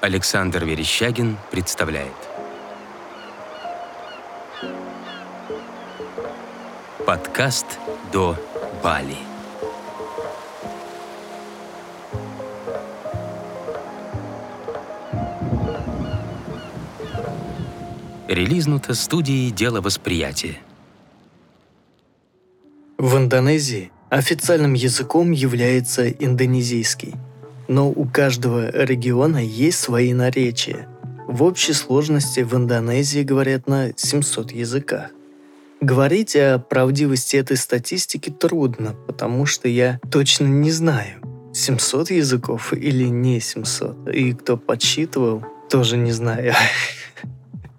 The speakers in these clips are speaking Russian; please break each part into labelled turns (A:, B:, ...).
A: Александр Верещагин представляет Подкаст до Бали. Релизнуто студией «Дело восприятия».
B: В Индонезии официальным языком является индонезийский – но у каждого региона есть свои наречия. В общей сложности в Индонезии говорят на 700 языках. Говорить о правдивости этой статистики трудно, потому что я точно не знаю, 700 языков или не 700. И кто подсчитывал, тоже не знаю.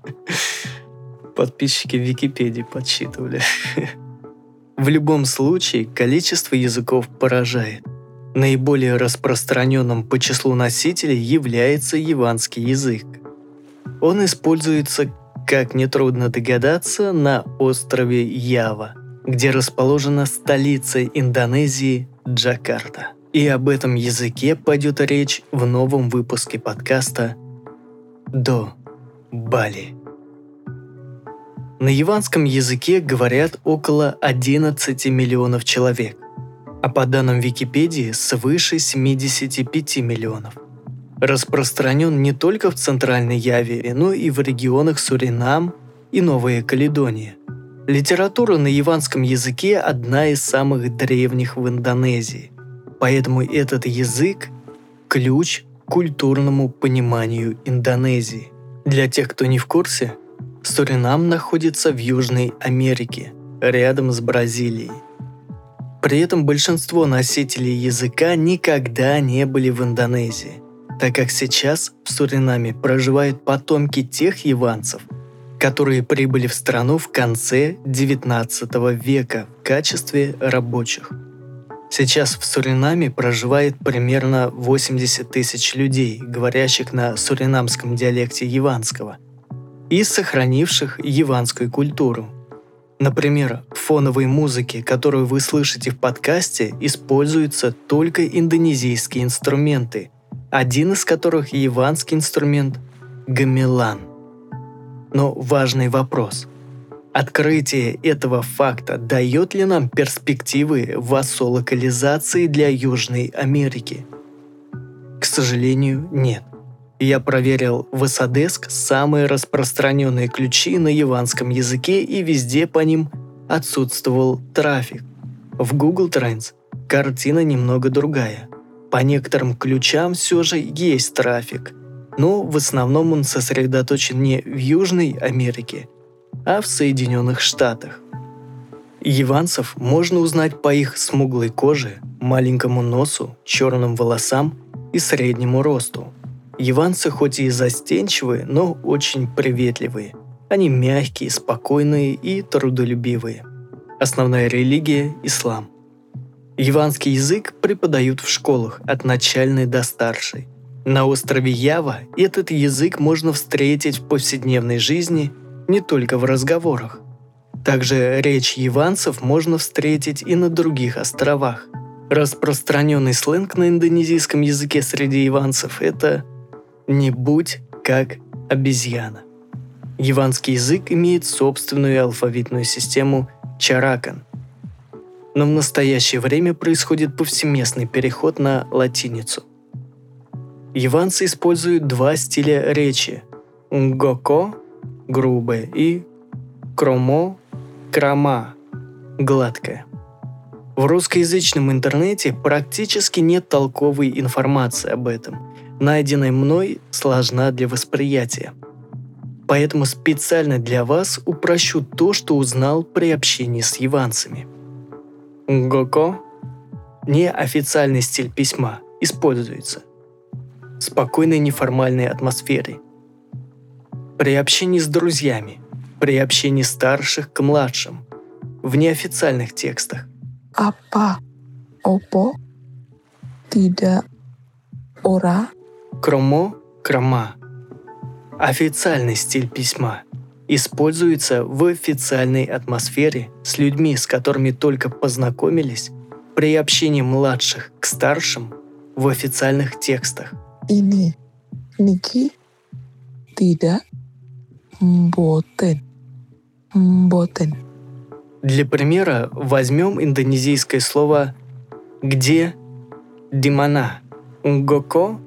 B: Подписчики Википедии подсчитывали. В любом случае, количество языков поражает – Наиболее распространенным по числу носителей является яванский язык. Он используется, как нетрудно догадаться, на острове Ява, где расположена столица Индонезии Джакарта. И об этом языке пойдет речь в новом выпуске подкаста «До Бали». На яванском языке говорят около 11 миллионов человек – а по данным Википедии свыше 75 миллионов. Распространен не только в Центральной Яве, но и в регионах Суринам и Новая Каледония. Литература на яванском языке одна из самых древних в Индонезии, поэтому этот язык – ключ к культурному пониманию Индонезии. Для тех, кто не в курсе, Суринам находится в Южной Америке, рядом с Бразилией. При этом большинство носителей языка никогда не были в Индонезии, так как сейчас в Суринаме проживают потомки тех яванцев, которые прибыли в страну в конце XIX века в качестве рабочих. Сейчас в Суринаме проживает примерно 80 тысяч людей, говорящих на суринамском диалекте яванского, и сохранивших яванскую культуру – Например, в фоновой музыке, которую вы слышите в подкасте, используются только индонезийские инструменты, один из которых яванский инструмент – гамелан. Но важный вопрос. Открытие этого факта дает ли нам перспективы вассолокализации для Южной Америки? К сожалению, нет. Я проверил в Исадеск самые распространенные ключи на яванском языке и везде по ним отсутствовал трафик. В Google Trends картина немного другая. По некоторым ключам все же есть трафик, но в основном он сосредоточен не в Южной Америке, а в Соединенных Штатах. Яванцев можно узнать по их смуглой коже, маленькому носу, черным волосам и среднему росту – Яванцы хоть и застенчивые, но очень приветливые. Они мягкие, спокойные и трудолюбивые. Основная религия – ислам. Яванский язык преподают в школах от начальной до старшей. На острове Ява этот язык можно встретить в повседневной жизни не только в разговорах. Также речь яванцев можно встретить и на других островах. Распространенный сленг на индонезийском языке среди яванцев – это не будь как обезьяна. Яванский язык имеет собственную алфавитную систему чаракан. Но в настоящее время происходит повсеместный переход на латиницу. Яванцы используют два стиля речи – нгоко – грубое и кромо – крама – гладкое. В русскоязычном интернете практически нет толковой информации об этом, найденная мной, сложна для восприятия. Поэтому специально для вас упрощу то, что узнал при общении с яванцами. Гоко – неофициальный стиль письма, используется в спокойной неформальной атмосфере. При общении с друзьями, при общении старших к младшим, в неофициальных текстах.
C: Apa? Opo? Tidak. Ора?
B: Кромо – крома. Официальный стиль письма используется в официальной атмосфере с людьми, с которыми только познакомились, при общении младших к старшим в официальных текстах.
C: Ini Niki tidak boten. Boten.
B: Для примера возьмем индонезийское слово «где» «димана». «Гоко»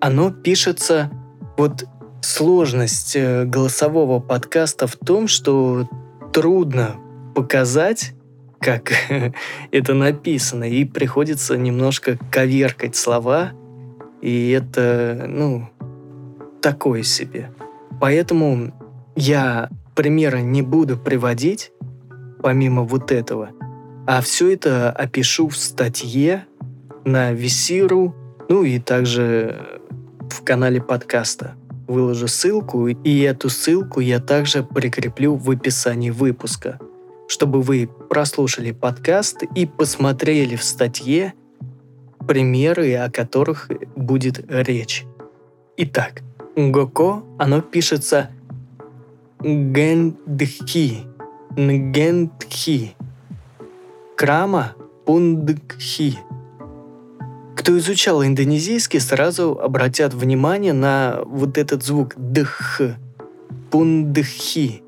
B: оно пишется... Вот сложность э, голосового подкаста в том, что трудно показать, как это написано, и приходится немножко коверкать слова, и это, ну, такое себе. Поэтому я примера не буду приводить, помимо вот этого, а все это опишу в статье на Висиру, ну и также в канале подкаста. Выложу ссылку, и эту ссылку я также прикреплю в описании выпуска, чтобы вы прослушали подкаст и посмотрели в статье примеры, о которых будет речь. Итак, Гоко, оно пишется Гендхи, Нгендхи, Крама Пундхи. Кто изучал индонезийский, сразу обратят внимание на вот этот звук «дх», «пундхи».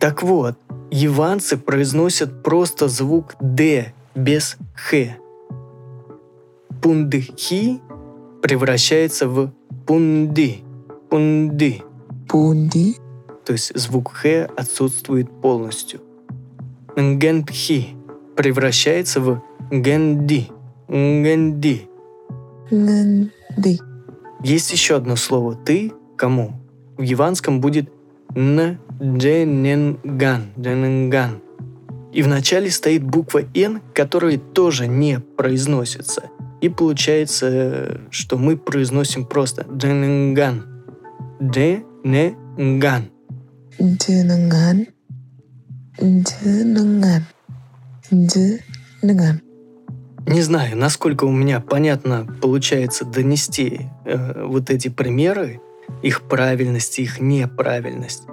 B: Так вот, яванцы произносят просто звук «д» без «х». «Пундхи» превращается в «пунди», «пунди»,
C: Pundi.
B: то есть звук «х» отсутствует полностью. «Нгендхи» превращается в «генди», «генди».
C: Ngendi.
B: Есть еще одно слово «ты» кому? В яванском будет «н джененган», «джененган». И в начале стоит буква «н», которая тоже не произносится. И получается, что мы произносим просто «джененган». «Джененган».
C: Jenengan. Jenengan. Jenengan.
B: Не знаю, насколько у меня понятно получается донести э, вот эти примеры, их правильность, их неправильность.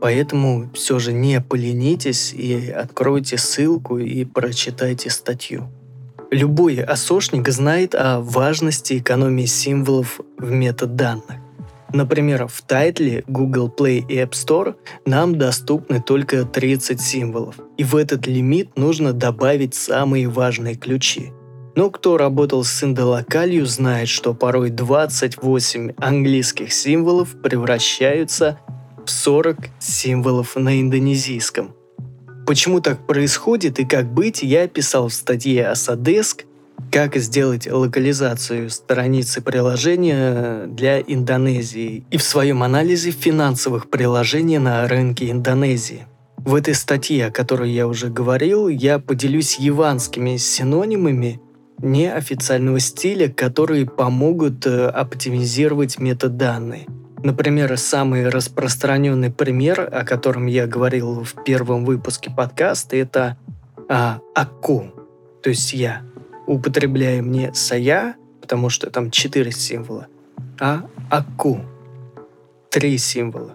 B: Поэтому все же не поленитесь и откройте ссылку и прочитайте статью. Любой осошник знает о важности экономии символов в метаданных. Например, в тайтле Google Play и App Store нам доступны только 30 символов, и в этот лимит нужно добавить самые важные ключи. Но кто работал с индолокалью, знает, что порой 28 английских символов превращаются в 40 символов на индонезийском. Почему так происходит и как быть, я писал в статье Асадеск, как сделать локализацию страницы приложения для Индонезии и в своем анализе финансовых приложений на рынке Индонезии. В этой статье, о которой я уже говорил, я поделюсь яванскими синонимами неофициального стиля, которые помогут э, оптимизировать метаданные. Например, самый распространенный пример, о котором я говорил в первом выпуске подкаста, это а, «аку», то есть «я». Употребляем не «сая», потому что там четыре символа, а «аку» – три символа.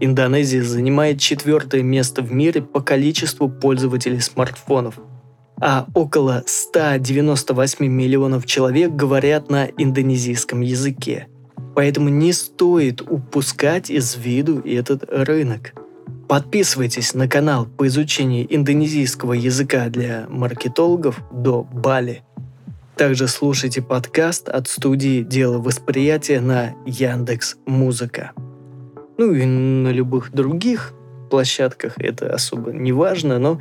B: Индонезия занимает четвертое место в мире по количеству пользователей смартфонов – а около 198 миллионов человек говорят на индонезийском языке. Поэтому не стоит упускать из виду этот рынок. Подписывайтесь на канал по изучению индонезийского языка для маркетологов до Бали. Также слушайте подкаст от студии «Дело восприятия» на Яндекс Музыка. Ну и на любых других площадках это особо не важно, но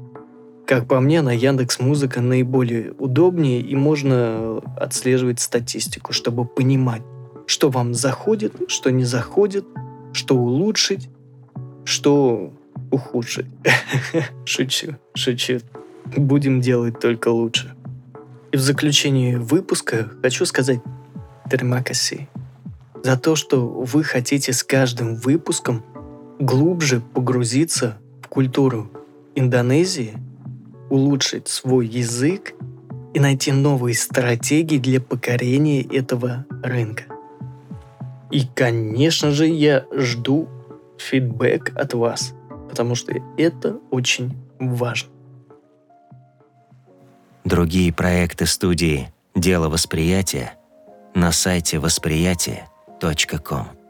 B: как по мне, на Яндекс Музыка наиболее удобнее и можно отслеживать статистику, чтобы понимать, что вам заходит, что не заходит, что улучшить, что ухудшить. Шучу, шучу. Будем делать только лучше. И в заключении выпуска хочу сказать термакаси за то, что вы хотите с каждым выпуском глубже погрузиться в культуру Индонезии – улучшить свой язык и найти новые стратегии для покорения этого рынка. И, конечно же, я жду фидбэк от вас, потому что это очень важно.
D: Другие проекты студии «Дело восприятия» на сайте
A: podcast.com.